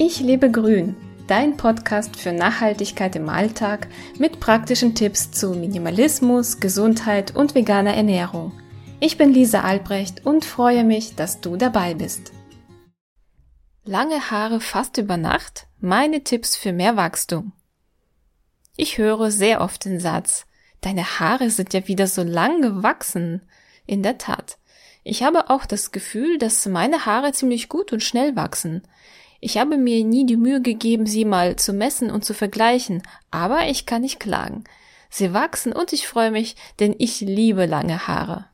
Ich lebe grün, dein Podcast für Nachhaltigkeit im Alltag mit praktischen Tipps zu Minimalismus, Gesundheit und veganer Ernährung. Ich bin Lisa Albrecht und freue mich, dass du dabei bist. Lange Haare fast über Nacht? Meine Tipps für mehr Wachstum. Ich höre sehr oft den Satz, deine Haare sind ja wieder so lang gewachsen. In der Tat. Ich habe auch das Gefühl, dass meine Haare ziemlich gut und schnell wachsen. Ich habe mir nie die Mühe gegeben, sie mal zu messen und zu vergleichen, aber ich kann nicht klagen. Sie wachsen und ich freue mich, denn ich liebe lange Haare.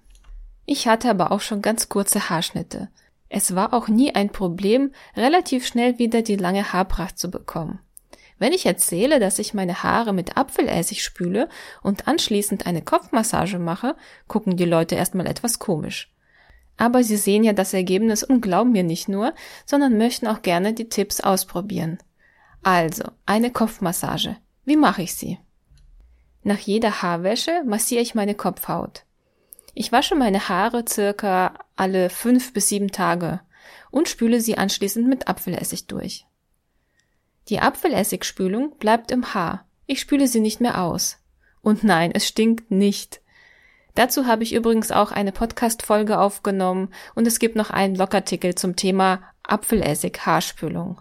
Ich hatte aber auch schon ganz kurze Haarschnitte. Es war auch nie ein Problem, relativ schnell wieder die lange Haarpracht zu bekommen. Wenn ich erzähle, dass ich meine Haare mit Apfelessig spüle und anschließend eine Kopfmassage mache, gucken die Leute erstmal etwas komisch. Aber sie sehen ja das Ergebnis und glauben mir nicht nur, sondern möchten auch gerne die Tipps ausprobieren. Also, eine Kopfmassage. Wie mache ich sie? Nach jeder Haarwäsche massiere ich meine Kopfhaut. Ich wasche meine Haare circa alle fünf bis sieben Tage und spüle sie anschließend mit Apfelessig durch. Die Apfelessigspülung bleibt im Haar. Ich spüle sie nicht mehr aus. Und nein, es stinkt nicht. Dazu habe ich übrigens auch eine Podcast-Folge aufgenommen und es gibt noch einen Blogartikel zum Thema Apfelessig Haarspülung.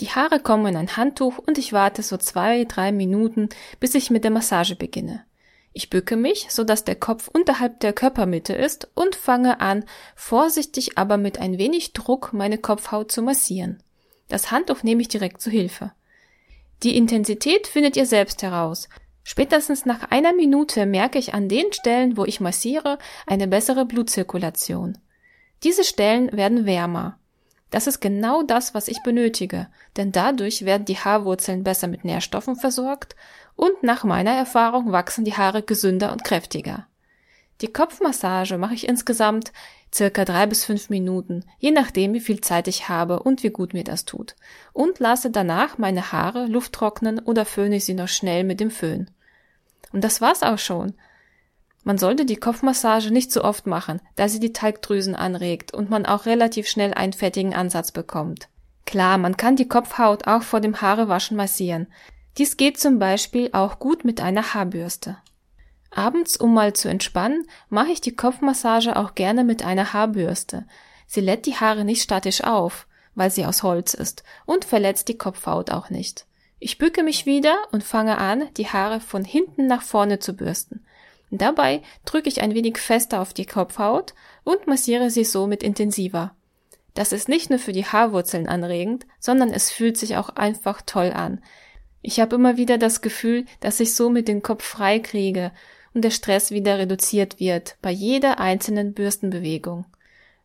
Die Haare kommen in ein Handtuch und ich warte so zwei, drei Minuten, bis ich mit der Massage beginne. Ich bücke mich, so dass der Kopf unterhalb der Körpermitte ist und fange an, vorsichtig aber mit ein wenig Druck meine Kopfhaut zu massieren. Das Handtuch nehme ich direkt zu Hilfe. Die Intensität findet ihr selbst heraus. Spätestens nach einer Minute merke ich an den Stellen, wo ich massiere, eine bessere Blutzirkulation. Diese Stellen werden wärmer. Das ist genau das, was ich benötige, denn dadurch werden die Haarwurzeln besser mit Nährstoffen versorgt und nach meiner Erfahrung wachsen die Haare gesünder und kräftiger. Die Kopfmassage mache ich insgesamt circa drei bis fünf Minuten, je nachdem, wie viel Zeit ich habe und wie gut mir das tut, und lasse danach meine Haare Luft trocknen oder föhne sie noch schnell mit dem Föhn. Und das war's auch schon. Man sollte die Kopfmassage nicht so oft machen, da sie die Talgdrüsen anregt und man auch relativ schnell einen fettigen Ansatz bekommt. Klar, man kann die Kopfhaut auch vor dem Haarewaschen massieren. Dies geht zum Beispiel auch gut mit einer Haarbürste. Abends, um mal zu entspannen, mache ich die Kopfmassage auch gerne mit einer Haarbürste. Sie lädt die Haare nicht statisch auf, weil sie aus Holz ist und verletzt die Kopfhaut auch nicht. Ich bücke mich wieder und fange an, die Haare von hinten nach vorne zu bürsten. Dabei drücke ich ein wenig fester auf die Kopfhaut und massiere sie somit intensiver. Das ist nicht nur für die Haarwurzeln anregend, sondern es fühlt sich auch einfach toll an. Ich habe immer wieder das Gefühl, dass ich somit den Kopf frei kriege und der Stress wieder reduziert wird bei jeder einzelnen Bürstenbewegung.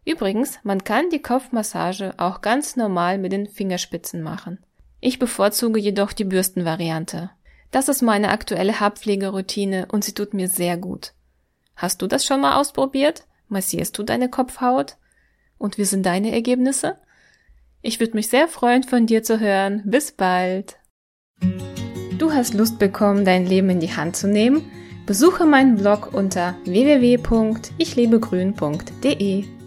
Übrigens, man kann die Kopfmassage auch ganz normal mit den Fingerspitzen machen. Ich bevorzuge jedoch die Bürstenvariante. Das ist meine aktuelle Haarpflegeroutine und sie tut mir sehr gut. Hast du das schon mal ausprobiert? Massierst du deine Kopfhaut? Und wie sind deine Ergebnisse? Ich würde mich sehr freuen, von dir zu hören. Bis bald. Du hast Lust bekommen, dein Leben in die Hand zu nehmen? Besuche meinen Blog unter www.ichlebegrün.de.